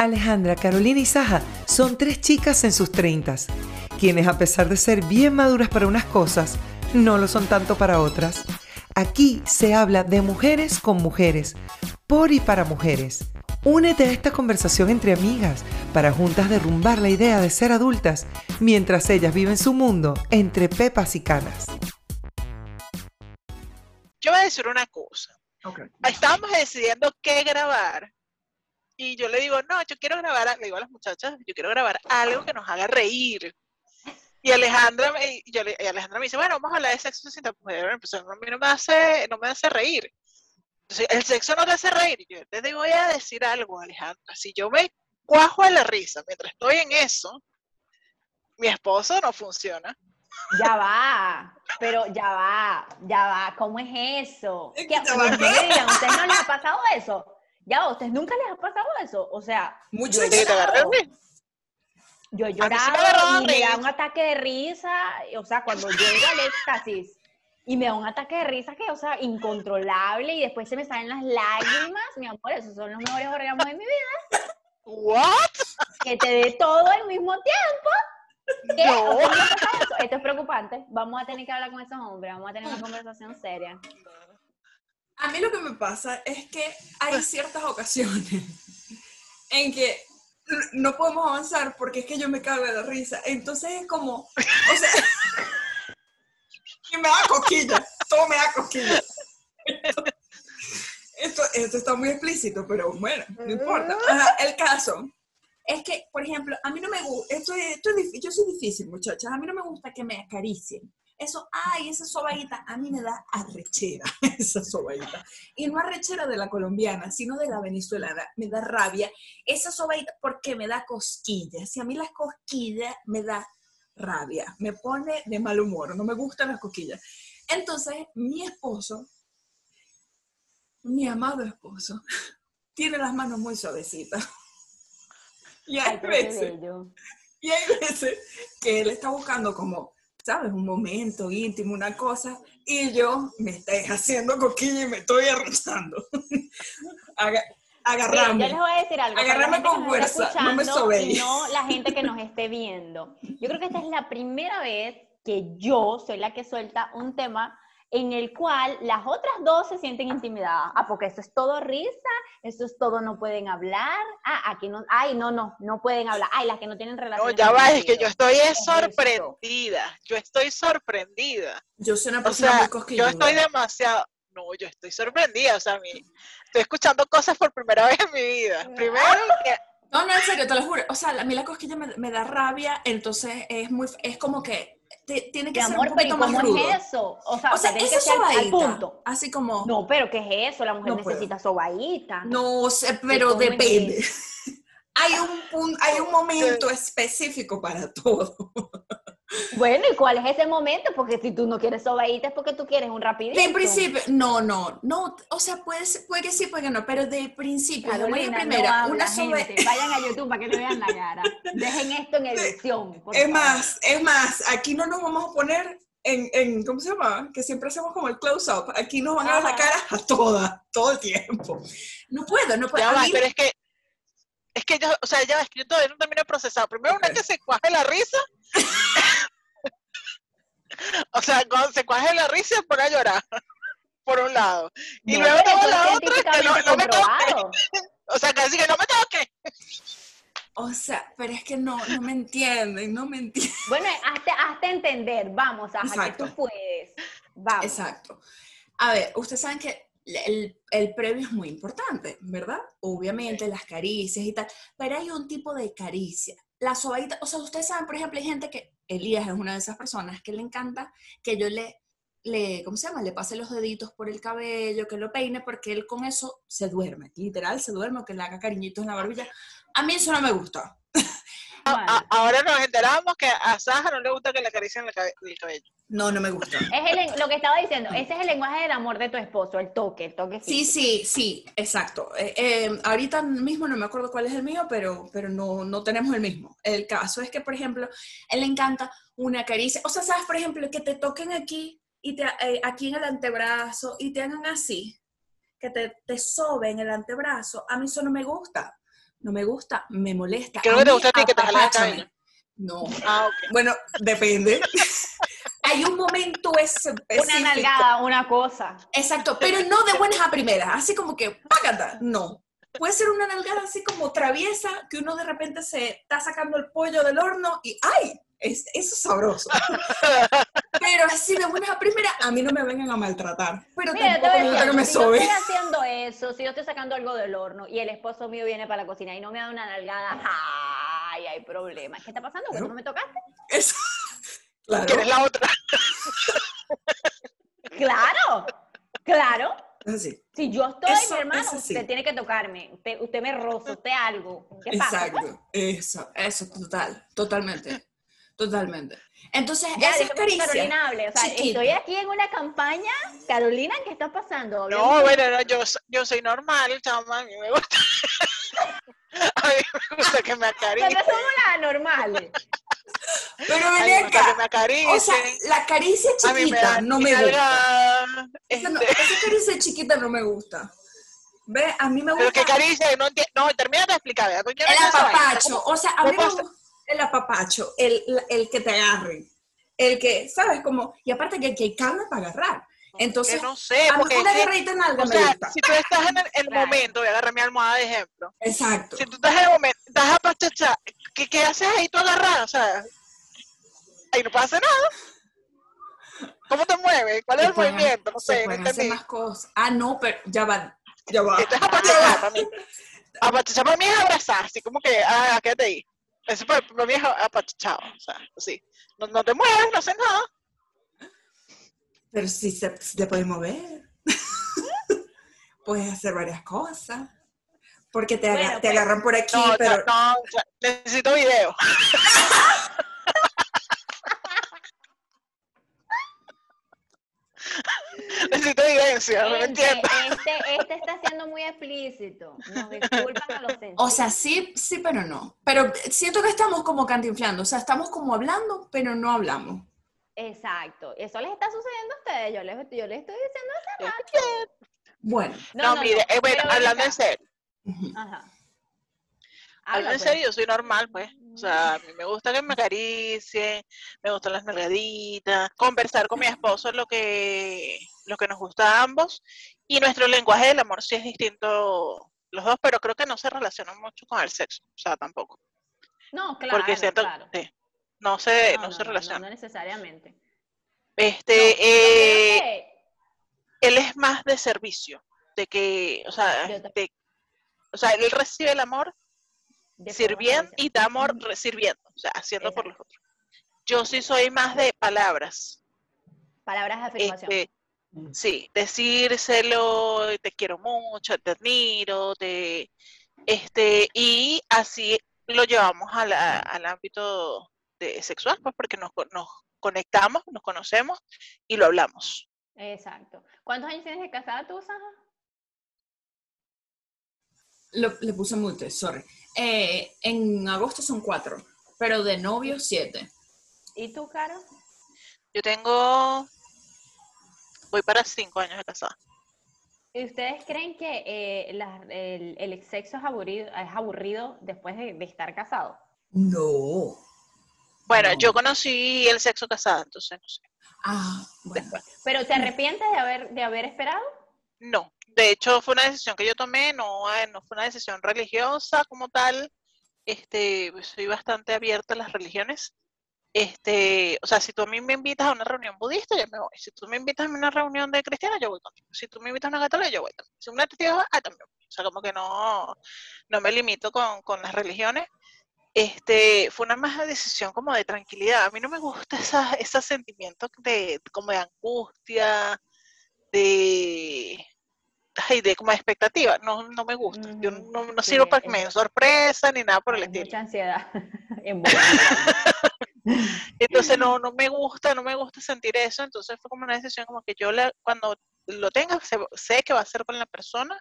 Alejandra, Carolina y Saja son tres chicas en sus treintas, quienes a pesar de ser bien maduras para unas cosas, no lo son tanto para otras. Aquí se habla de mujeres con mujeres, por y para mujeres. Únete a esta conversación entre amigas para juntas derrumbar la idea de ser adultas mientras ellas viven su mundo entre pepas y canas. Yo voy a decir una cosa. Estábamos decidiendo qué grabar y yo le digo, no, yo quiero grabar, le digo a las muchachas, yo quiero grabar algo que nos haga reír. Y Alejandra me, yo y Alejandra me dice, bueno, vamos a hablar de sexo sin tapujero. Pues a mí no me hace, no me hace reír. Entonces, el sexo no te hace reír. Yo te voy a decir algo, Alejandra. Si yo me cuajo a la risa mientras estoy en eso, mi esposo no funciona. Ya va, pero ya va, ya va, ¿cómo es eso? ¿Qué, ¿A ustedes no les ha pasado eso? Ya, ¿a ustedes nunca les ha pasado eso? O sea, mucho yo, he llorado, yo he llorado y me da un ataque de risa, o sea, cuando llego al éxtasis y me da un ataque de risa que, o sea, incontrolable y después se me salen las lágrimas, mi amor, esos son los mejores orgasmos de mi vida. ¿What? Que te dé todo al mismo tiempo esto es preocupante. Vamos a tener que hablar con esos hombres, vamos a tener una conversación seria. A mí lo que me pasa es que hay ciertas ocasiones en que no podemos avanzar porque es que yo me cago de la risa. Entonces es como, o sea, y me da coquilla, todo me da coquilla. Esto, esto, está muy explícito, pero bueno, no importa. el caso es que, por ejemplo, a mí no me gusta, esto, esto es, yo soy difícil, muchachas, a mí no me gusta que me acaricien. Eso, ay, esa sobadita, a mí me da arrechera, esa sobadita. Y no arrechera de la colombiana, sino de la venezolana, me da rabia. Esa sobadita porque me da cosquillas. Y a mí las cosquillas me da rabia, me pone de mal humor, no me gustan las cosquillas. Entonces, mi esposo, mi amado esposo, tiene las manos muy suavecitas. Y hay veces, y hay veces que él está buscando como, ¿sabes? Un momento íntimo, una cosa, y yo me estoy haciendo coquilla y me estoy arrozando. agarrarme. yo les voy a decir algo. Agarrarme con fuerza, no me Y no la gente que nos esté viendo. Yo creo que esta es la primera vez que yo soy la que suelta un tema en el cual las otras dos se sienten intimidadas. Ah, porque eso es todo risa, eso es todo no pueden hablar. Ah, aquí no, ay, no, no, no pueden hablar. Ay, las que no tienen relación. No, ya va, es que yo estoy sorprendida. Yo estoy sorprendida. Yo soy una persona muy cosquilluda. Yo estoy demasiado, no, yo estoy sorprendida, o sea, mi, estoy escuchando cosas por primera vez en mi vida. Primero que no, no, en serio, te lo juro. O sea, a mí la cosquilla me, me da rabia, entonces es muy, es como que tiene que ser amor, un poquito pero más ¿cómo es eso? O sea, o sea esa al punto. Así como... No, pero ¿qué es eso? La mujer necesita sobadita. No sé, pero depende. hay un, hay un momento específico para todo. Bueno, ¿y cuál es ese momento? Porque si tú no quieres sobadita es porque tú quieres un rapidito. De principio, no, no, no, o sea, puede, puede que sí, puede que no, pero de principio, Carolina, primera, una Vayan a YouTube para que no vean la cara. Dejen esto en edición. es más, es más, aquí no nos vamos a poner en, en, ¿cómo se llama? Que siempre hacemos como el close-up. Aquí nos van a ver la cara a todas, todo el tiempo. No puedo, no puedo. Ya pero es que, es que yo, o sea, ya es que yo todavía no termino de procesar. Primero una que se cuaje la risa o sea, cuando se cuaje la risa pone a llorar, por un lado. Y luego tengo la otra que no, me toque. O sea, casi que no me toque. O sea, pero es que no, no me entienden, no me entienden. Bueno, hazte, hazte entender, vamos, a que tú puedes. Vamos. Exacto. A ver, ustedes saben que el, el, previo es muy importante, ¿verdad? Obviamente las caricias y tal, pero hay un tipo de caricia la sobadita, o sea, ustedes saben, por ejemplo, hay gente que, Elías es una de esas personas que le encanta que yo le, le, ¿cómo se llama? Le pase los deditos por el cabello, que lo peine, porque él con eso se duerme, literal, se duerme, que le haga cariñitos en la barbilla. A mí eso no me gusta. Ahora nos enteramos que a Saja no le gusta que le acaricien el cabello. No, no me gusta. Es lo que estaba diciendo, ese es el lenguaje del amor de tu esposo, el toque, el toque. Sí, sí, sí, exacto. Eh, eh, ahorita mismo no me acuerdo cuál es el mío, pero, pero no, no tenemos el mismo. El caso es que, por ejemplo, él le encanta una caricia. O sea, ¿sabes, por ejemplo, que te toquen aquí y te, eh, aquí en el antebrazo y te hagan así? Que te, te soben el antebrazo. A mí eso no me gusta no me gusta, me molesta. ¿Qué es lo que te gusta a ti que te cabello? No. Ah. Bueno, depende. Hay un momento específico. Una nalgada, una cosa. Exacto, pero no de buenas a primeras, así como que págata, no. Puede ser una nalgada así como traviesa, que uno de repente se está sacando el pollo del horno y ¡ay! Es, eso es sabroso. Pero así de buenas a primeras, a mí no me vengan a maltratar. Pero Mira, yo te tampoco voy a que me si yo estoy haciendo eso, si yo estoy sacando algo del horno y el esposo mío viene para la cocina y no me da una nalgada, ¡ay! Hay problemas. ¿Qué está pasando? ¿Que tú no me tocaste? Eso. Claro. ¿Quién es la otra? ¡Claro! ¡Claro! Así. Si yo estoy, Eso- mi hermano, sí. usted tiene que tocarme. Usted, usted me roza, usted algo. ¿Qué pasa? Exacto. Eso, eso, total, totalmente. Totalmente. Entonces, Ya, esas caricias. Carolina hable. O sea, estoy aquí en una campaña. Carolina, ¿qué está pasando? No, bueno, no, yo, yo soy normal, chama, a mí me gusta. a mí me gusta que me acaricien. Pero somos las normales. Pero ven acá. me acaricien. O sea, la caricia me chiquita no me gusta. nalgada, Esa, no- este, esa caricia chiquita no me gusta. Ve, a mí me Pero gusta que caricia, no entiendo. No, termina de explicar, no el apapacho. O sea, a mí me ¿Cómo gusta el apapacho, el, el que te agarre. El que, ¿sabes? Como, y aparte que aquí hay carne para agarrar. Entonces, que no sé, a mí porque una es que, agarradita en algo o me sea, gusta. si tú estás en el, el Claro. momento, voy a agarrar mi almohada de ejemplo. Exacto. Si tú estás en el momento, estás apachachada, ¿qué, ¿qué haces ahí tú agarrada? O sea, ahí no pasa nada. ¿Cómo te mueves? ¿Cuál es el pueden- movimiento? No sé, no entendí. más cosas. Ah, no, pero ya va. Ya va. Esto es apachachar para mí. Apachachar para mí es abrazar, así como que, ah, quédate ahí. Eso para, para mí es apachachado, o sea, así. No, no te mueves, no haces nada. Pero sí se, te puedes mover. puedes hacer varias cosas. Porque te, aga- Bueno, te pues, agarran por aquí, No, pero... no, no, necesito video. necesito evidencia, no Gente, entiendo. este, este está siendo muy explícito. Nos disculpan a los sensibles. O sea, sí, sí, pero no. Pero siento que estamos como cantinflando. O sea, estamos como hablando, pero no hablamos. Exacto. Eso les está sucediendo a ustedes. Yo les, yo les estoy diciendo hace rato. Bueno. No, mire, eh, bueno, hablando en serio. Ajá. Habla, en pues. serio, yo soy normal, pues. O sea, a mí me gusta que me acaricien, me gustan las nalgaditas, conversar con mi esposo es lo que, lo que nos gusta a ambos. Y nuestro lenguaje del amor sí es distinto los dos, pero creo que no se relaciona mucho con el sexo, o sea, tampoco. No, claro, porque siento, claro. sí, no se, no, no, se no, no, relaciona. no necesariamente. Este, eh, que- él es más de servicio, de que, o sea, de- o sea, él recibe el amor sirviendo y da amor Ujú. re- sirviendo, o sea, haciendo por los otros. Yo sí soy más de palabras, Palabras de afirmación. este, sí, decírselo, te quiero mucho, te admiro, te, este, y así lo llevamos a la- al ámbito de sexual, pues porque nos, nos conectamos, nos conocemos y lo hablamos. Exacto. ¿Cuántos años tienes de casada tú, Saja? Lo- le puse mute, sorry. Eh, en agosto son cuatro, pero de novio siete. ¿Y tú, Caro? Yo tengo, voy para cinco años de casada. ¿Y ustedes creen que eh, la- el, el sexo es aburrido, es aburrido después de, de estar casado? No. Bueno, No. yo conocí el sexo casado, entonces no sé. Ah, bueno. ¿Pero te arrepientes de haber, de haber esperado? No, de hecho fue una decisión que yo tomé, no, eh, no fue una decisión religiosa como tal. Este, pues, soy bastante abierta a las religiones. Este, o sea, si tú a mí me invitas a una reunión budista, yo me voy. Si tú me invitas a una reunión de cristiana, yo voy contigo. Si tú me invitas a una católica, yo voy también. Si una testigo, ah, también voy. O sea, como que no, no me limito con, con las religiones. Este, fue una más decisión como de tranquilidad. A mí no me gusta esa, ese sentimiento de, como de angustia, de, ay, de como expectativa. No, no me gusta. Yo Ujú, no, no sí, sirvo para que me den sorpresa ni nada por el estilo. Mucha ansiedad. Entonces no, no me gusta, no me gusta sentir eso. Entonces fue como una decisión como que yo la- cuando lo tenga, sé, sé que va a ser con la persona,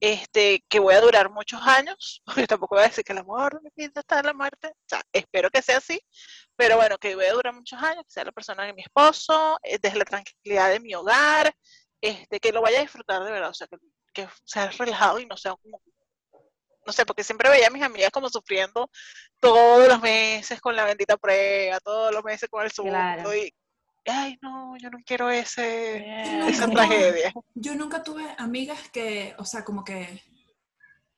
este, que voy a durar muchos años, porque tampoco voy a decir que el amor mi vida está en la muerte. O sea, espero que sea así, pero bueno, que voy a durar muchos años, que sea la persona de mi esposo, eh, desde la tranquilidad de mi hogar, este, que lo vaya a disfrutar de verdad, o sea, que, que sea relajado y no sea como, no sé, porque siempre veía a mis amigas como sufriendo todos los meses con la bendita prueba, todos los meses con el segundo y ay no, yo no quiero ese, esa tragedia. Yo nunca tuve amigas que, o sea, como que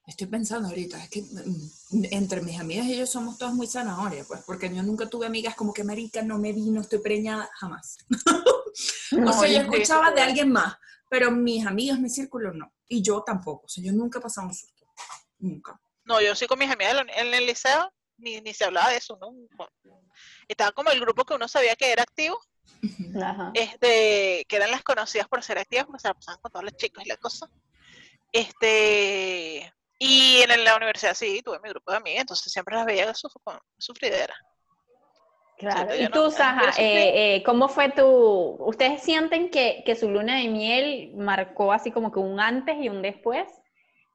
Estoy pensando ahorita, es que mm, entre mis amigas y yo somos todas muy zanahorias, pues, porque yo nunca tuve amigas como que marica, no me vino, estoy preñada, jamás. o sea, yo escuchaba de alguien más, pero mis amigas, mi círculo no. Y yo tampoco, o sea, yo nunca he pasado un susto, nunca. No, yo sí con mis amigas en el liceo, ni, ni se hablaba de eso, ¿no? Estaba como el grupo que uno sabía que era activo, este, que eran las conocidas por ser activas, porque se la pasaban con todos los chicos y la cosa. Este, y en la universidad sí, tuve mi grupo de amigas, entonces siempre las veía su, sufridera. Claro, y tú, Saja, eh, eh, ¿cómo fue tu... ¿Ustedes sienten que, que, su luna de miel marcó así como que un antes y un después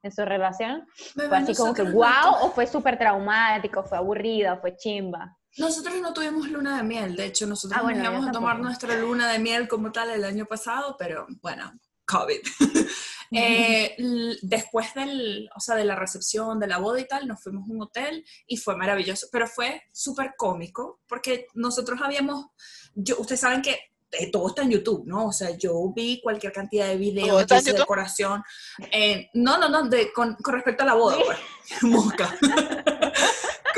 en su relación? ¿Fue así como que wow o fue súper traumático, fue aburrida, fue chimba? Nosotros no tuvimos luna de miel, de hecho nosotros ah, íbamos a tomar nuestra luna de miel como tal el año pasado, pero bueno, COVID. Eh, después del, o sea, de la recepción, de la boda y tal, nos fuimos a un hotel y fue maravilloso, pero fue súper cómico porque nosotros habíamos, yo, ustedes saben que eh, todo está en YouTube, ¿no? O sea, yo vi cualquier cantidad de videos de decoración. Eh, no, no, no, de, con, con, respecto a la boda, pues. Mosca.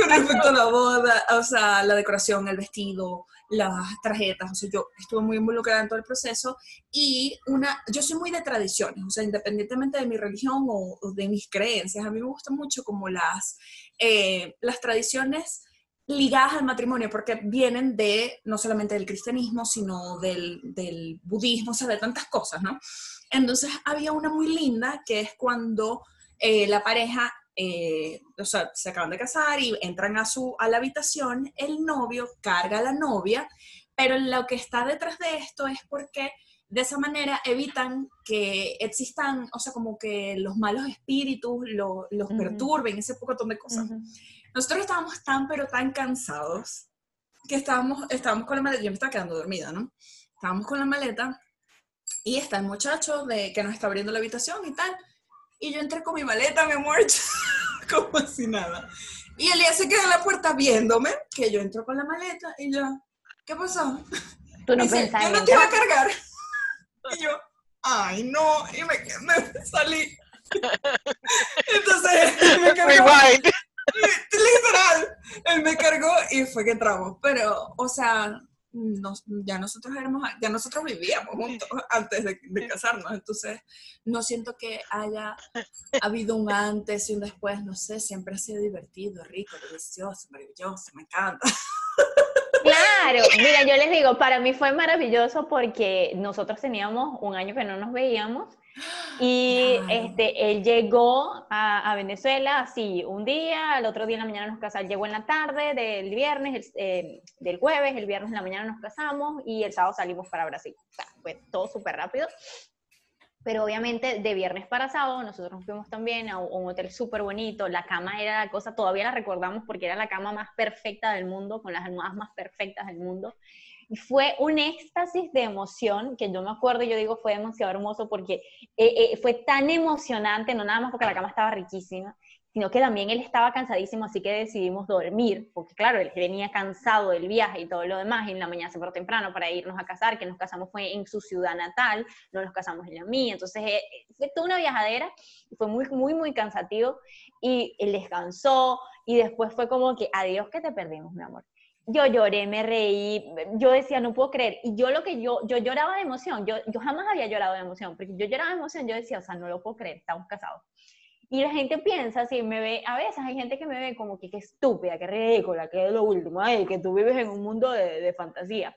respecto a la boda, o sea, la decoración, el vestido, las tarjetas, o sea, yo estuve muy involucrada en todo el proceso y una, yo soy muy de tradiciones, o sea, independientemente de mi religión o, de mis creencias, a mí me gustan mucho como las, eh, las tradiciones ligadas al matrimonio, porque vienen de, no solamente del cristianismo, sino del, del budismo, o sea, de tantas cosas, ¿no? Entonces había una muy linda que es cuando eh, la pareja eh, o sea, se acaban de casar y entran a, su, a la habitación, el novio carga a la novia, pero lo que está detrás de esto es porque de esa manera evitan que existan, o sea, como que los malos espíritus los perturben, ese poco de cosas. Nosotros estábamos tan, pero tan cansados que estábamos, estábamos con la maleta, yo me estaba quedando dormida, ¿no? Estábamos con la maleta y está el muchacho de, que nos está abriendo la habitación y tal, y yo entré con mi maleta, mi amor, como si nada. Y Elías se queda en la puerta viéndome, que yo entro con la maleta y yo, ¿qué pasó? Tú no dice, yo no te iba a cargar. Y yo, ay, no, y me, me salí. Entonces, me cargó. Literal, él me cargó y fue que entramos. Pero, o sea, ya nosotros éramos, ya nosotros vivíamos juntos antes de, casarnos, entonces no siento que haya habido un antes y un después, no sé, siempre ha sido divertido, rico, delicioso, maravilloso, me encanta. Claro, mira, yo les digo, para mí fue maravilloso porque nosotros teníamos un año que no nos veíamos y este, él llegó a, Venezuela así un día, el otro día en la mañana nos casamos, llegó en la tarde del viernes, eh, del jueves, el viernes en la mañana nos casamos y el sábado salimos para Brasil. O sea, fue todo súper rápido. Pero obviamente de viernes para sábado nosotros nos fuimos también a un hotel súper bonito, la cama era la cosa, todavía la recordamos porque era la cama más perfecta del mundo, con las almohadas más perfectas del mundo. Y fue un éxtasis de emoción que yo me acuerdo, yo digo, fue demasiado hermoso porque eh, eh, fue tan emocionante, no nada más porque la cama estaba riquísima, sino que también él estaba cansadísimo, así que decidimos dormir, porque claro, él venía cansado del viaje y todo lo demás, y en la mañana se paró temprano para irnos a casar, que nos casamos fue en su ciudad natal, no nos casamos en la mía, entonces eh, fue toda una viajadera, fue muy, muy, muy cansativo, y él descansó, y después fue como que, adiós que te perdimos, mi amor yo lloré, me reí, yo decía, no puedo creer. Y yo lo que yo, yo lloraba de emoción, yo, yo jamás había llorado de emoción, porque yo lloraba de emoción, yo decía, o sea, no lo puedo creer, estamos casados. Y la gente piensa, si me ve, a veces hay gente que me ve como que qué estúpida, qué ridícula, que es lo último, ay, que tú vives en un mundo de, de fantasía.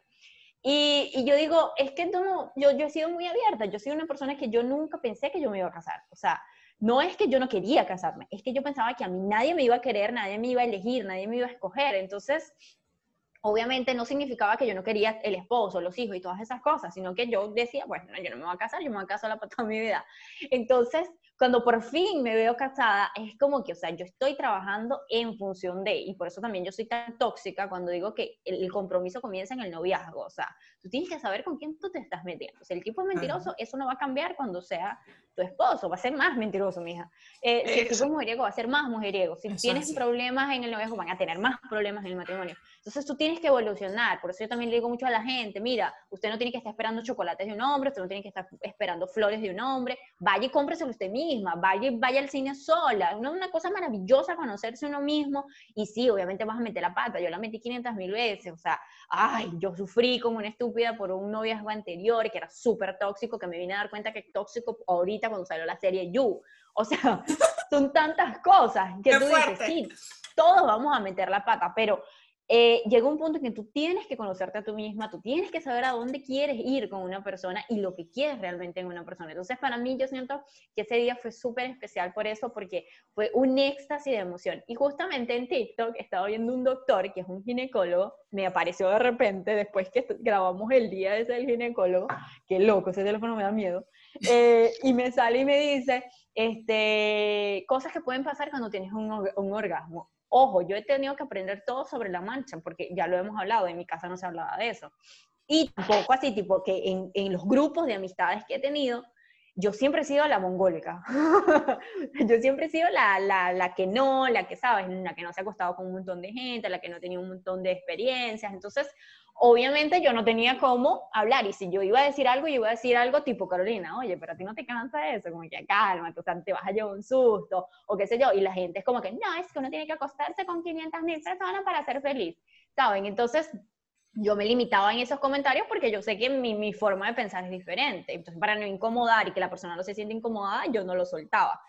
Y, y, yo digo, es que no, yo, yo he sido muy abierta, yo soy una persona que yo nunca pensé que yo me iba a casar. O sea, no es que yo no quería casarme, es que yo pensaba que a mí nadie me iba a querer, nadie me iba a elegir, nadie me iba a escoger. Entonces, obviamente no significaba que yo no quería el esposo, los hijos y todas esas cosas, sino que yo decía, bueno, yo no me voy a casar, yo me voy a casar para toda mi vida. Entonces, cuando por fin me veo casada, es como que, o sea, yo estoy trabajando en función de, y por eso también yo soy tan tóxica cuando digo que el, compromiso comienza en el noviazgo, o sea, tú tienes que saber con quién tú te estás metiendo. Si el tipo es mentiroso, eso no va a cambiar cuando sea tu esposo, va a ser más mentiroso, mija. Eh, si el tipo es mujeriego, va a ser más mujeriego. Si tienes problemas en el noviazgo, van a tener más problemas en el matrimonio. Entonces tú tienes que evolucionar, por eso yo también le digo mucho a la gente, mira, usted no tiene que estar esperando chocolates de un hombre, usted no tiene que estar esperando flores de un hombre, vaya y cómpreselo usted misma, vaya, vaya al cine sola. Es una, cosa maravillosa conocerse uno mismo. Y sí, obviamente vas a meter la pata. Yo la metí 500 mil veces. O sea, ay, yo sufrí como una estúpida por un noviazgo anterior que era súper tóxico, que me vine a dar cuenta que es tóxico ahorita cuando salió la serie You. O sea, son tantas cosas que tú dices, sí, todos vamos a meter la pata, pero eh, llega un punto en que tú tienes que conocerte a tú misma, tú tienes que saber a dónde quieres ir con una persona y lo que quieres realmente en una persona. Entonces, para mí, yo siento que ese día fue súper especial por eso, porque fue un éxtasis de emoción. Y justamente en TikTok estaba viendo un doctor, que es un ginecólogo, me apareció de repente después que grabamos el día ese del ginecólogo, qué loco, ese teléfono me da miedo, eh, y me sale y me dice, este, cosas que pueden pasar cuando tienes un, un orgasmo Ojo, yo he tenido que aprender todo sobre la mancha, porque ya lo hemos hablado, en mi casa no se hablaba de eso. Y tampoco así, tipo, que en, en los grupos de amistades que he tenido, yo siempre he sido la mongólica. yo siempre he sido la, la, la, que no, la que, ¿sabes? La que no se ha acostado con un montón de gente, la que no tenía un montón de experiencias. Entonces, obviamente yo no tenía cómo hablar y si yo iba a decir algo, yo iba a decir algo tipo Carolina, oye, pero a ti no te cansa eso, como que calma, o sea, te vas a llevar un susto o qué sé yo, y la gente es como que, no, es que uno tiene que acostarse con 500 mil personas para ser feliz, ¿saben? Entonces yo me limitaba en esos comentarios porque yo sé que mi, mi forma de pensar es diferente, entonces para no incomodar y que la persona no se siente incomodada, yo no lo soltaba.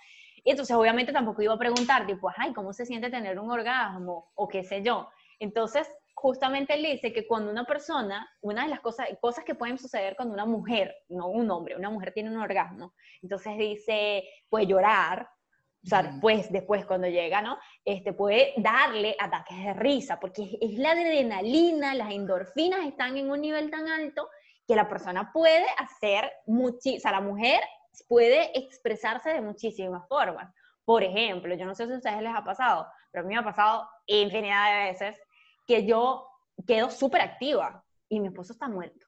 Y entonces obviamente tampoco iba a preguntar, tipo, ay, ¿cómo se siente tener un orgasmo? O qué sé yo. Entonces, justamente él dice que cuando una persona, una de las cosas, cosas que pueden suceder cuando una mujer, no un hombre, una mujer tiene un orgasmo, entonces dice, puede llorar, o sea, después, después cuando llega, ¿no? Este, puede darle ataques de risa, porque es la adrenalina, las endorfinas están en un nivel tan alto que la persona puede hacer, muchi o sea, la mujer puede expresarse de muchísimas formas. Por ejemplo, yo no sé si a ustedes les ha pasado, pero a mí me ha pasado infinidad de veces que yo quedo súper activa y mi esposo está muerto.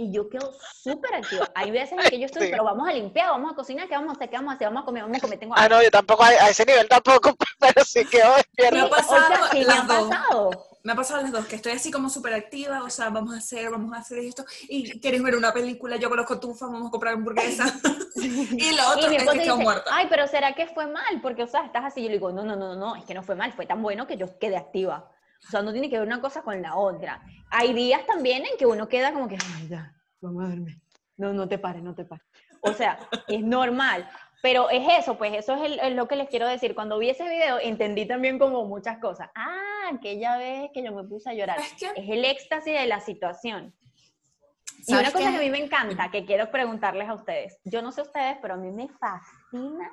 Y yo quedo súper activa. Hay veces en que yo estoy, pero vamos a limpiar, vamos a cocinar, ¿qué vamos a hacer? ¿Qué vamos a hacer? Vamos a comer, vamos a comer. Tengo ah, no, yo tampoco a, ese nivel tampoco, pero sí quedo despierta. me ha pasado, me ha pasado. Me ha pasado las dos, que estoy así como súper activa, o sea, vamos a hacer, vamos a hacer esto, y quieres ver una película, yo con los cotufas, vamos a comprar hamburguesa, y lo otro es que quedo muerta. Ay, pero ¿será que fue mal? Porque, o sea, estás así, yo le digo, no, no, no, no, es que no fue mal, fue tan bueno que yo quedé activa. O sea, no tiene que ver una cosa con la otra. Hay días también en que uno queda como que, ay, ya, vamos a verme. No, no te pares, no te pares. O sea, es normal. Pero es eso, pues eso es, lo que les quiero decir. Cuando vi ese video entendí también como muchas cosas. Ah, aquella vez que yo me puse a llorar. Es, el éxtasis de la situación. Y una cosa que a mí me encanta, que quiero preguntarles a ustedes. Yo no sé ustedes, pero a mí me fascina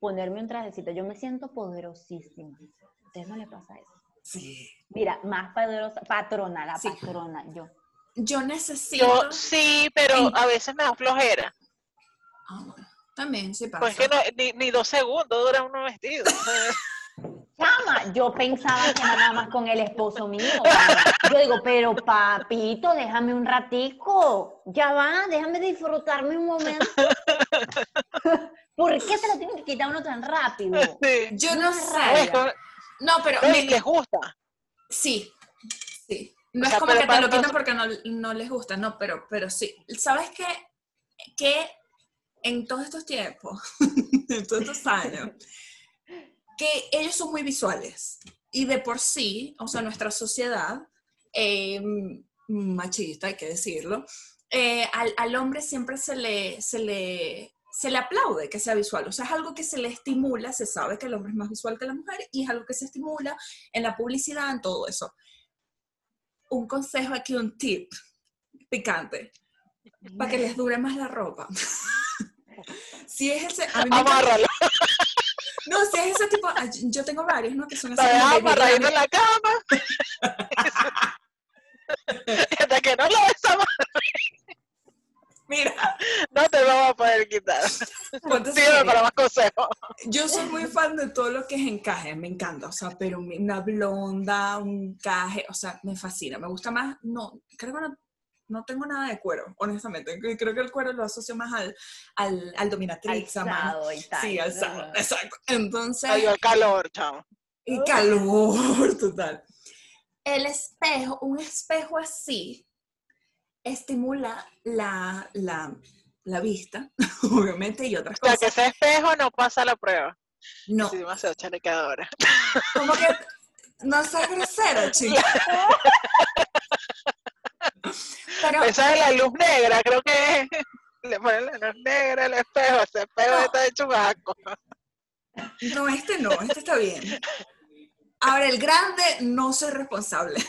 ponerme un trajecito. Yo me siento poderosísima. ¿A ustedes no les pasa eso? Sí. Mira, más poderosa, patrona, la patrona, yo. Yo necesito. Yo, sí, pero a veces me da flojera. Ah, también se pasa. Pues que no, ni, ni, dos segundos dura uno vestido. Chama, yo pensaba que nada más con el esposo mío. Yo digo, pero papito, déjame un ratico. Ya va, déjame disfrutarme un momento. ¿Por qué se lo tiene que quitar uno tan rápido? Yo no sé. No, pero... Me... ¿Les gusta? Sí, sí. No es como que te lo quitan porque no, les gusta, no, pero, pero sí. ¿Sabes qué? Que en todos estos tiempos, en todos estos años, que ellos son muy visuales. Y de por sí, o sea, nuestra sociedad, em, machista, hay que decirlo, eh, al, al, hombre siempre se le, se le se le aplaude que sea visual, o sea, es algo que se le estimula, se sabe que el hombre es más visual que la mujer y es algo que se estimula en la publicidad, en todo eso. Un consejo aquí, un tip picante, para que les dure más la ropa. si es ese... A No, si es ese tipo, yo tengo varios, ¿no? Que son así. en la cama. Hasta que no lo Mira. No te vamos a poder quitar. Sígueme para más consejos. Yo soy muy fan de todo lo que es encaje, me encanta, o sea, pero una blonda, un encaje, o sea, me fascina. Me gusta más, no, creo que no, no tengo nada de cuero, honestamente. Creo que el cuero lo asocio más al, al, al dominatrix. Al Sí, al sábado, exacto. Entonces... Ay, el calor, chao. Y calor, total. El espejo, un espejo así, estimula la, la, la vista, obviamente, y otras cosas. O sea, que ese espejo no pasa la prueba. No. Demasiado chanequeadora. Como que no es grosera, chica. Pero, Esa es la luz negra, creo que le ponen la luz negra al espejo, ese espejo está de chubasco. No, este no, este está bien. Ahora, el grande, no soy responsable.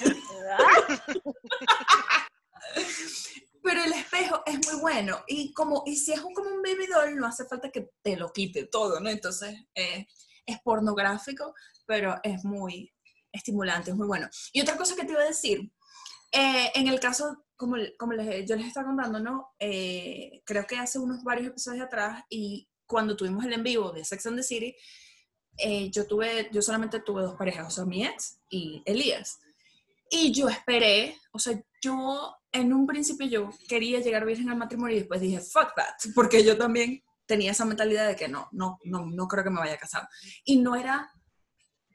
Pero el espejo es muy bueno. Y como y si es un, como un baby doll, no hace falta que te lo quite todo, ¿no? Entonces, eh, es pornográfico, pero es muy estimulante, es muy bueno. Y otra cosa que te iba a decir, eh, en el caso, como, como les, yo les estaba contando, ¿no? Eh, creo que hace unos varios episodios atrás y cuando tuvimos el en vivo de Sex and the City, eh, yo tuve, yo solamente tuve dos parejas, o sea, mi ex y Elías. Y yo esperé, o sea, yo en un principio yo quería llegar virgen al matrimonio y después dije, fuck that, porque yo también tenía esa mentalidad de que no, no, no, no creo que me vaya a casar. Y no era,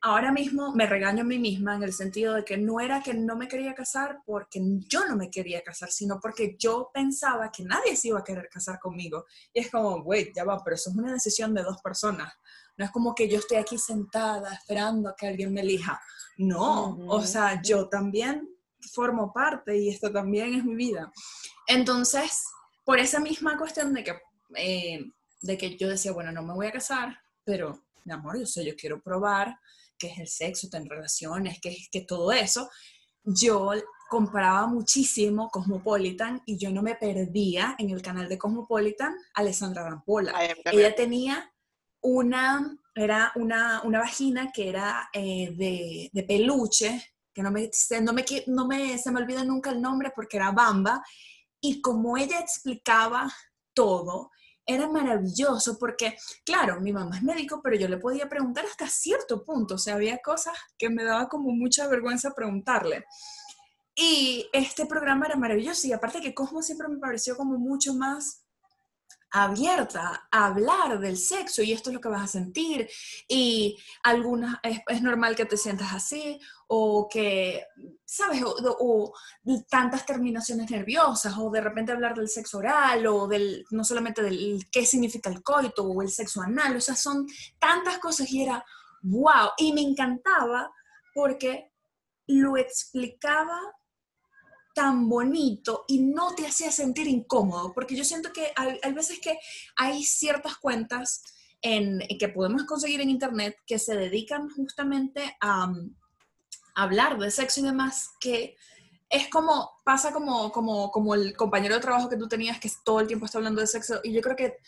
ahora mismo me regaño a mí misma en el sentido de que no era que no me quería casar porque yo no me quería casar, sino porque yo pensaba que nadie se iba a querer casar conmigo. Y es como, wait, ya va, pero eso es una decisión de dos personas. No es como que yo estoy aquí sentada esperando a que alguien me elija. No, o sea, yo también formo parte y esto también es mi vida. Entonces, por esa misma cuestión de que, eh, de que yo decía, bueno, no me voy a casar, pero mi amor, yo sé, yo quiero probar qué es el sexo, tener relaciones, qué es que todo eso. Yo compraba muchísimo Cosmopolitan y yo no me perdía en el canal de Cosmopolitan Alessandra Rampola. Ella tenía una, era una, una vagina que era eh, de, de, peluche, que no me, me, no me, se me olvida nunca el nombre porque era Bamba, y como ella explicaba todo, era maravilloso porque, claro, mi mamá es médico, pero yo le podía preguntar hasta cierto punto, o sea, había cosas que me daba como mucha vergüenza preguntarle. Y este programa era maravilloso y aparte que Cosmo siempre me pareció como mucho más abierta a hablar del sexo y esto es lo que vas a sentir y algunas es, normal que te sientas así o que, ¿sabes? O, tantas terminaciones nerviosas o de repente hablar del sexo oral o del, no solamente del qué significa el coito o el sexo anal, o sea, son tantas cosas y era wow y me encantaba porque lo explicaba tan bonito y no te hacía sentir incómodo, porque yo siento que hay, veces que hay ciertas cuentas en, que podemos conseguir en internet que se dedican justamente a, hablar de sexo y demás, que es como, pasa como, como, como el compañero de trabajo que tú tenías que todo el tiempo está hablando de sexo, y yo creo que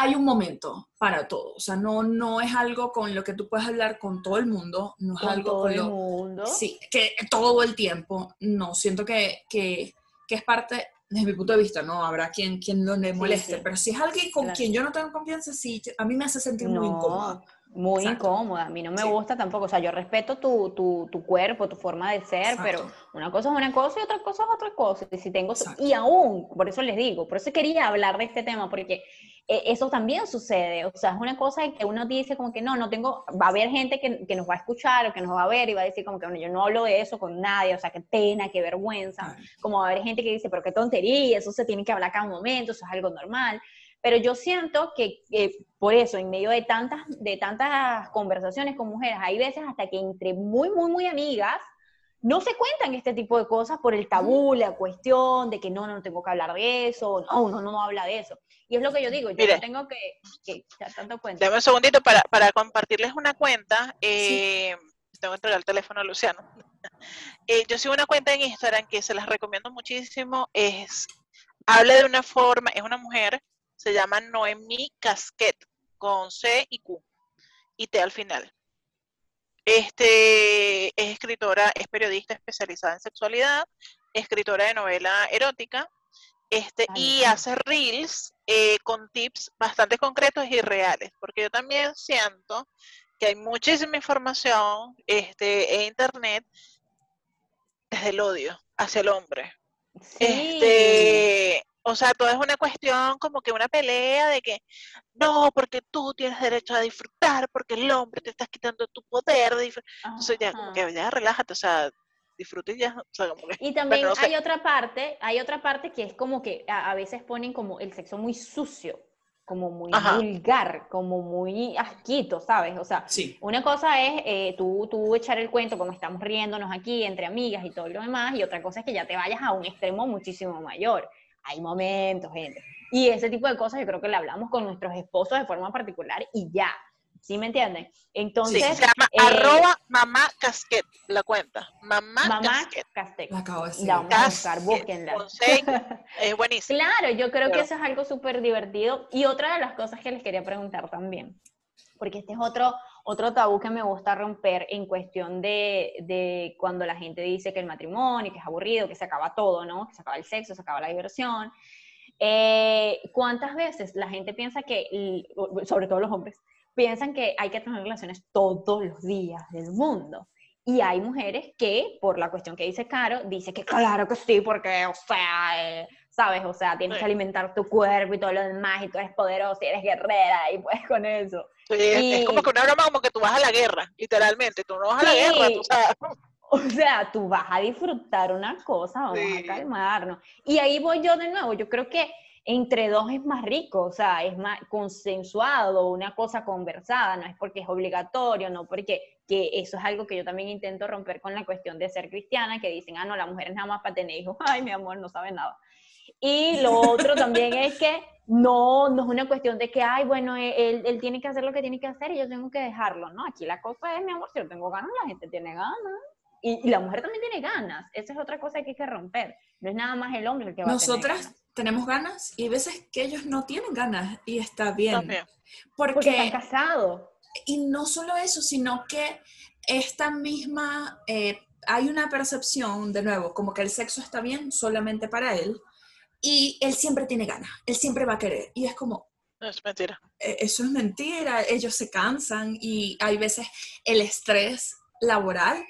hay un momento para todo, o sea, no, no es algo con lo que tú puedes hablar con todo el mundo, no es algo todo con el lo, mundo. Sí, que todo el tiempo, no, siento que, que, que, es parte, desde mi punto de vista, no habrá quien, quien no le moleste, pero si es alguien con quien yo no tengo confianza, sí, a mí me hace sentir muy incómoda. Muy incómoda, a mí no me gusta tampoco, o sea, yo respeto tu, tu, tu cuerpo, tu forma de ser, pero una cosa es una cosa y otra cosa es otra cosa. Y, si tengo, y aún, por eso les digo, por eso quería hablar de este tema, porque e, eso también sucede, o sea, es una cosa que uno dice como que no, no tengo, va a haber gente que, que, nos va a escuchar o que nos va a ver y va a decir como que bueno, yo no hablo de eso con nadie, o sea, qué pena, qué vergüenza, como va a haber gente que dice, pero qué tontería, eso se tiene que hablar cada momento, eso es algo normal, pero yo siento que por eso, en medio de tantas, de tantas conversaciones con mujeres, hay veces hasta que entre muy, muy, muy amigas, no se cuentan este tipo de cosas por el tabú, la cuestión de que no, no tengo que hablar de eso, no, uno no, no habla de eso. Y es lo que yo digo, yo no tengo que, que tanto cuenta. Dame un segundito para, para compartirles una cuenta. Eh, Tengo que entregar el teléfono a Luciano. Eh, yo sigo una cuenta en Instagram que se las recomiendo muchísimo. Es, habla de una forma, es una mujer, se llama Noemi Casquet, con C y Q, y T al final. Este, es escritora, es periodista especializada en sexualidad, escritora de novela erótica este, y hace reels eh, con tips bastante concretos y reales, porque yo también siento que hay muchísima información este, en internet desde el odio hacia el hombre. Este, o sea, todo es una cuestión como que una pelea de que no, porque tú tienes derecho a disfrutar, porque el hombre te estás quitando tu poder de. Entonces ya, como que ya relájate, o sea, disfrute y ya. O sea, como que, y también hay otra parte, hay otra parte que es como que a, veces ponen como el sexo muy sucio como muy vulgar, como muy asquito, ¿sabes? O sea, una cosa es eh, tú, tú echar el cuento como estamos riéndonos aquí entre amigas y todo lo demás, y otra cosa es que ya te vayas a un extremo muchísimo mayor. Hay momentos, gente. Y ese tipo de cosas yo creo que le hablamos con nuestros esposos de forma particular y ya. ¿Sí me entienden? Entonces. se llama eh, arroba mamá casquet, la cuenta. Mamá, mamá casquet. La acabo de decir. La vamos a buscar, búsquenla. es buenísimo. Claro, yo creo que eso es algo súper divertido. Y otra de las cosas que les quería preguntar también, porque este es otro, otro tabú que me gusta romper en cuestión de, de, cuando la gente dice que el matrimonio, que es aburrido, que se acaba todo, ¿no? Que se acaba el sexo, se acaba la diversión. Eh, ¿Cuántas veces la gente piensa que, sobre todo los hombres, piensan que hay que tener relaciones todos los días del mundo? Y hay mujeres que, por la cuestión que dice Caro, dice que claro que sí, porque, o sea, eh, ¿sabes? O sea, tienes que alimentar tu cuerpo y todo lo demás, y tú eres poderosa y eres guerrera, y puedes con eso. Es como que una broma como que tú vas a la guerra, literalmente, tú no vas a la guerra, tú sabes. O sea, tú vas a disfrutar una cosa, vamos a calmarnos. Y ahí voy yo de nuevo, yo creo que entre dos es más rico, o sea, es más consensuado, una cosa conversada, no es porque es obligatorio, no porque que eso es algo que yo también intento romper con la cuestión de ser cristiana, que dicen, ah, no, la mujer es nada más para tener hijos, ay, mi amor, no sabe nada. Y lo otro también es que no, no es una cuestión de que, ay, bueno, él, él, tiene que hacer lo que tiene que hacer y yo tengo que dejarlo, ¿no? Aquí la cosa es, mi amor, si yo tengo ganas, la gente tiene ganas. Y, la mujer también tiene ganas. Esa es otra cosa que hay que romper. No es nada más el hombre el que va Nosotras a tener ganas. tenemos ganas y hay veces que ellos no tienen ganas y está bien. Porque, porque están casados. Y no solo eso, sino que esta misma, eh, hay una percepción, de nuevo, como que el sexo está bien solamente para él y él siempre tiene ganas, él siempre va a querer. Y es como... Es mentira. E, eso es mentira, ellos se cansan y hay veces el estrés laboral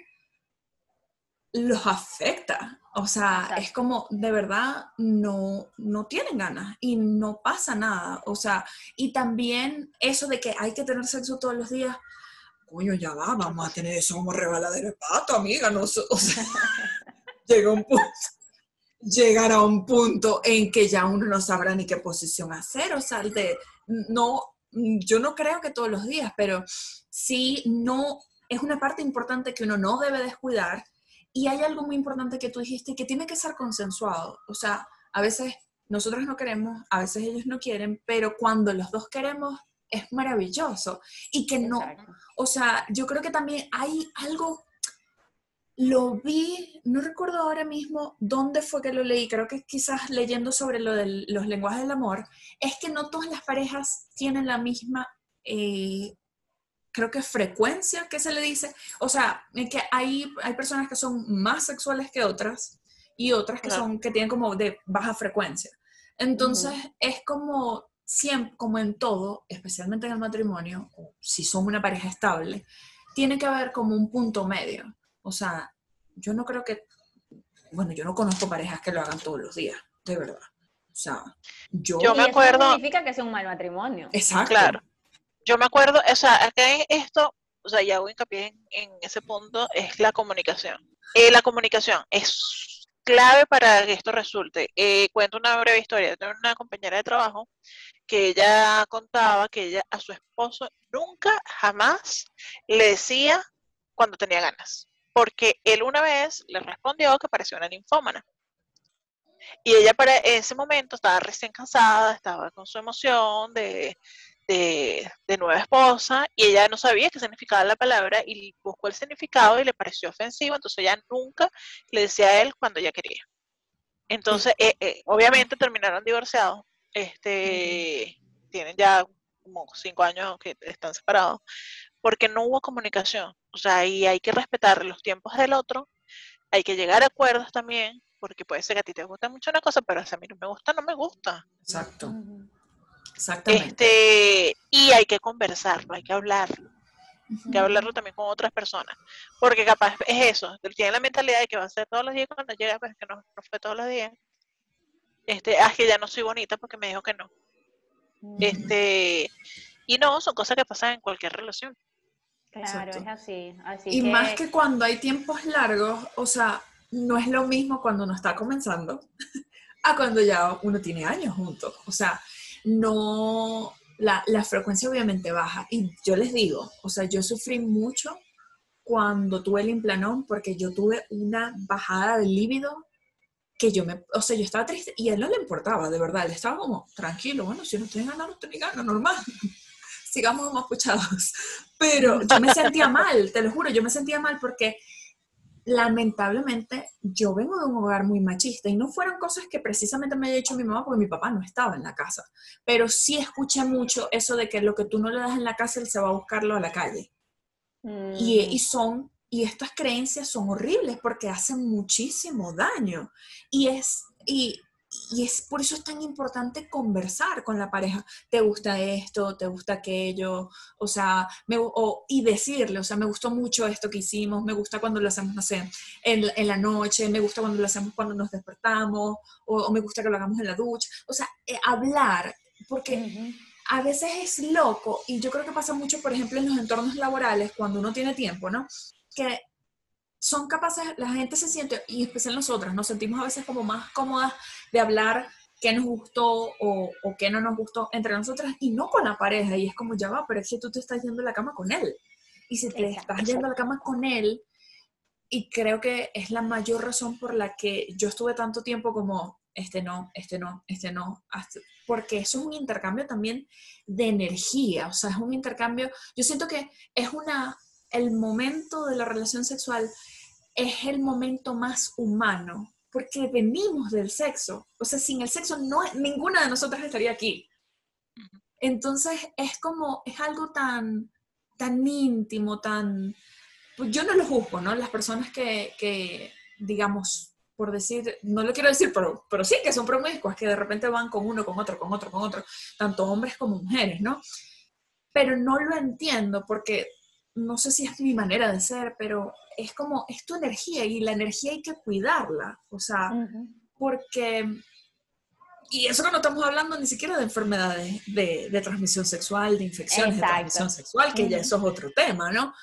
los afecta. O sea, es como de verdad no, no tienen ganas y no pasa nada. O sea, y también eso de que hay que tener sexo todos los días, coño, ya va, vamos a tener eso como rebaladero de pato, amiga. No, o sea, llega un punto, llegará un punto en que ya uno no sabrá ni qué posición hacer. O sea, de, no, yo no creo que todos los días, pero sí no, es una parte importante que uno no debe descuidar y hay algo muy importante que tú dijiste, que tiene que ser consensuado. O sea, a veces nosotros no queremos, a veces ellos no quieren, pero cuando los dos queremos es maravilloso. Y que no, o sea, yo creo que también hay algo, lo vi, no recuerdo ahora mismo dónde fue que lo leí, creo que quizás leyendo sobre lo de los lenguajes del amor, es que no todas las parejas tienen la misma eh, creo que frecuencia que se le dice, o sea, que hay, hay personas que son más sexuales que otras y otras que son, que tienen como de baja frecuencia. Entonces, es como siempre, como en todo, especialmente en el matrimonio, si son una pareja estable, tiene que haber como un punto medio. O sea, yo no creo que, bueno, yo no conozco parejas que lo hagan todos los días, de verdad. O sea, yo... Yo me acuerdo... no significa que sea un mal matrimonio. Exacto. Claro yo me acuerdo, o sea, acá esto, o sea, ya hago hincapié en, ese punto, es la comunicación. Eh, la comunicación es clave para que esto resulte. Eh, cuento una breve historia. Tengo una compañera de trabajo que ella contaba que ella a su esposo nunca, jamás le decía cuando tenía ganas. Porque él una vez le respondió que parecía una ninfómana. Y ella para ese momento estaba recién casada, estaba con su emoción de, de, nueva esposa y ella no sabía qué significaba la palabra y buscó el significado y le pareció ofensivo, entonces ella nunca le decía a él cuando ella quería. Entonces, eh, eh, obviamente terminaron divorciados, este, tienen ya como cinco años que están separados, porque no hubo comunicación, o sea, y hay que respetar los tiempos del otro, hay que llegar a acuerdos también, porque puede ser que a ti te guste mucho una cosa, pero si a mí no me gusta, no me gusta. Exacto. Exactamente. Este, y hay que conversarlo, hay que hablarlo. Hay que hablarlo también con otras personas. Porque capaz es eso, tiene la mentalidad de que va a ser todos los días cuando llega, pero es que no, fue todos los días. Este, ah, que ya no soy bonita porque me dijo que no. Este, y no, son cosas que pasan en cualquier relación. Claro, es así. y más que cuando hay tiempos largos, o sea, no es lo mismo cuando uno está comenzando a cuando ya uno tiene años juntos. O sea, no, la, la, frecuencia obviamente baja. Y yo les digo, o sea, yo sufrí mucho cuando tuve el implanón porque yo tuve una bajada de líbido que yo me, o sea, yo estaba triste y a él no le importaba, de verdad, él estaba como, tranquilo, bueno, si no estoy ganando, no estoy ganas, normal, sigamos más puchados. Pero yo me sentía mal, te lo juro, yo me sentía mal porque lamentablemente yo vengo de un hogar muy machista y no fueron cosas que precisamente me haya dicho mi mamá porque mi papá no estaba en la casa, pero sí escuché mucho eso de que lo que tú no le das en la casa, él se va a buscarlo a la calle. Y, y, mm. son, y estas creencias son horribles porque hacen muchísimo daño. Y es, y y es por eso es tan importante conversar con la pareja. ¿Te gusta esto? ¿Te gusta aquello? O sea, me, y decirle, o sea, me gustó mucho esto que hicimos, me gusta cuando lo hacemos, no sé, en, en la noche, me gusta cuando lo hacemos cuando nos despertamos, o, me gusta que lo hagamos en la ducha. O sea, eh, hablar, porque a veces es loco, y yo creo que pasa mucho, por ejemplo, en los entornos laborales, cuando uno tiene tiempo, ¿no? Que son capaces, la gente se siente, y especial nosotras, nos sentimos a veces como más cómodas de hablar qué nos gustó o, o qué no nos gustó entre nosotras y no con la pareja. Y es como, ya va, pero es que tú te estás yendo a la cama con él. Y si te estás yendo a la cama con él, y creo que es la mayor razón por la que yo estuve tanto tiempo como, este no, este no, este no, porque eso es un intercambio también de energía, o sea, es un intercambio, yo siento que es una, el momento de la relación sexual es el momento más humano, porque venimos del sexo. O sea, sin el sexo no, ninguna de nosotras estaría aquí. Entonces es como, es algo tan, tan íntimo, tan... Pues yo no lo juzgo, ¿no? Las personas que, que, digamos, por decir, no lo quiero decir, pero, pero sí que son promiscuas, que de repente van con uno, con otro, con otro, con otro, tanto hombres como mujeres, ¿no? Pero no lo entiendo porque no sé si es mi manera de ser, pero es como, es tu energía y la energía hay que cuidarla, o sea, porque, y eso que no estamos hablando ni siquiera de enfermedades de, transmisión sexual, de infecciones de transmisión sexual, que ya eso es otro tema, ¿no?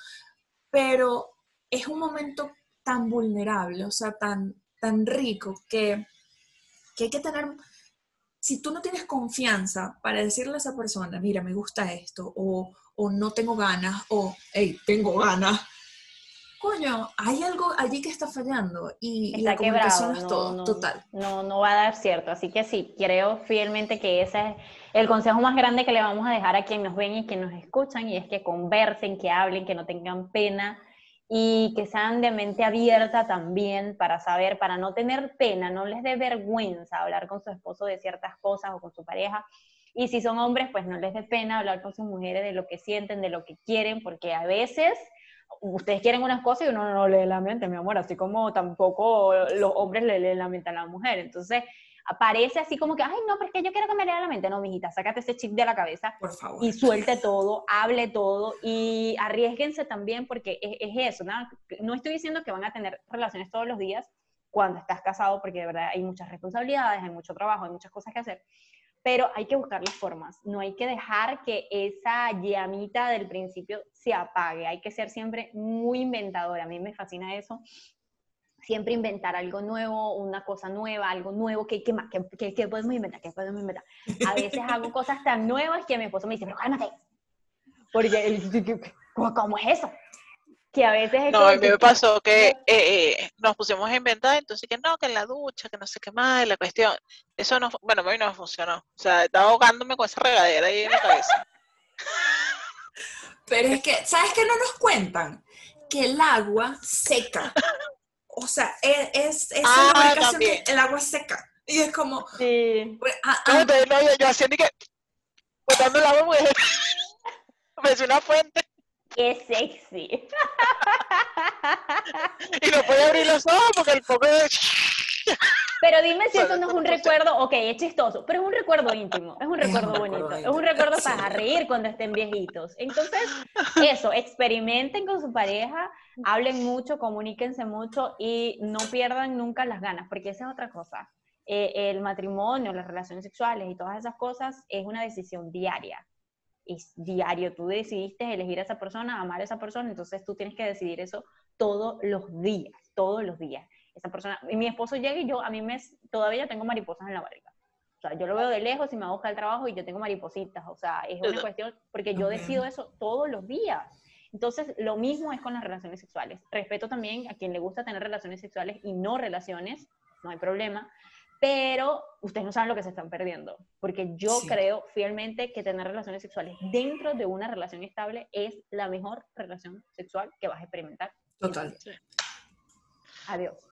Pero es un momento tan vulnerable, o sea, tan, tan rico, que, que hay que tener si tú no tienes confianza para decirle a esa persona, mira, me gusta esto, o, o no tengo ganas, o hey, tengo ganas, coño, hay algo allí que está fallando y, la comunicación es todo, total. No, no va a dar cierto, así que sí, creo fielmente que ese es el consejo más grande que le vamos a dejar a quien nos ven y quien nos escuchan, y es que conversen, que hablen, que no tengan pena y que sean de mente abierta también para saber, para no tener pena, no les dé vergüenza hablar con su esposo de ciertas cosas o con su pareja, y si son hombres, pues no les dé pena hablar con sus mujeres de lo que sienten, de lo que quieren, porque a veces ustedes quieren unas cosas y uno no lee la mente, mi amor, así como tampoco los hombres le leen la mente a la mujer. Entonces, aparece así como que, ay, no, pero es que yo quiero que me lea la mente. No, mijita, sácate ese chip de la cabeza Por favor. y suelte todo, hable todo y arriesguense también porque es, es eso, ¿no? No estoy diciendo que van a tener relaciones todos los días cuando estás casado, porque de verdad hay muchas responsabilidades, hay mucho trabajo, hay muchas cosas que hacer, pero hay que buscar las formas, no hay que dejar que esa llamita del principio se apague, hay que ser siempre muy inventadora, a mí me fascina eso, siempre inventar algo nuevo, una cosa nueva, algo nuevo, ¿qué, qué más? ¿Qué, qué, podemos inventar? ¿Qué podemos inventar? A veces hago cosas tan nuevas que mi esposo me dice, pero cálmate, porque ¿cómo es eso? Que a veces... no, a mí me pasó que eh, eh, nos pusimos a inventar, entonces que no, que en la ducha, que no sé qué más, la cuestión, eso no, bueno, a mí no funcionó, o sea, estaba ahogándome con esa regadera ahí en la cabeza. Pero es que, ¿sabes qué no nos cuentan? Que el agua seca. O sea, es, es, ah, que el agua seca. Y es como... Sí. Pues, ah, ah. No, yo, yo hacía ni que... Botando el agua, me decía una fuente. ¡Qué sexy! y no puede abrir los ojos porque el poco de... Pero dime si eso no es un recuerdo, ok, es chistoso, pero es un recuerdo íntimo, es un recuerdo bonito, es un recuerdo para reír cuando estén viejitos. Entonces, eso, experimenten con su pareja, hablen mucho, comuníquense mucho y no pierdan nunca las ganas, porque esa es otra cosa. Eh, el matrimonio, las relaciones sexuales y todas esas cosas es una decisión diaria. Es diario, tú decidiste elegir a esa persona, amar a esa persona, entonces tú tienes que decidir eso todos los días, todos los días esa persona, y mi esposo llega y yo, a mí me, todavía tengo mariposas en la barriga. O sea, yo lo veo de lejos y me busca el trabajo y yo tengo maripositas. O sea, es una cuestión, porque yo decido eso todos los días. Entonces, lo mismo es con las relaciones sexuales. Respeto también a quien le gusta tener relaciones sexuales y no relaciones, no hay problema, pero ustedes no saben lo que se están perdiendo, porque yo creo fielmente que tener relaciones sexuales dentro de una relación estable es la mejor relación sexual que vas a experimentar. Total. Adiós.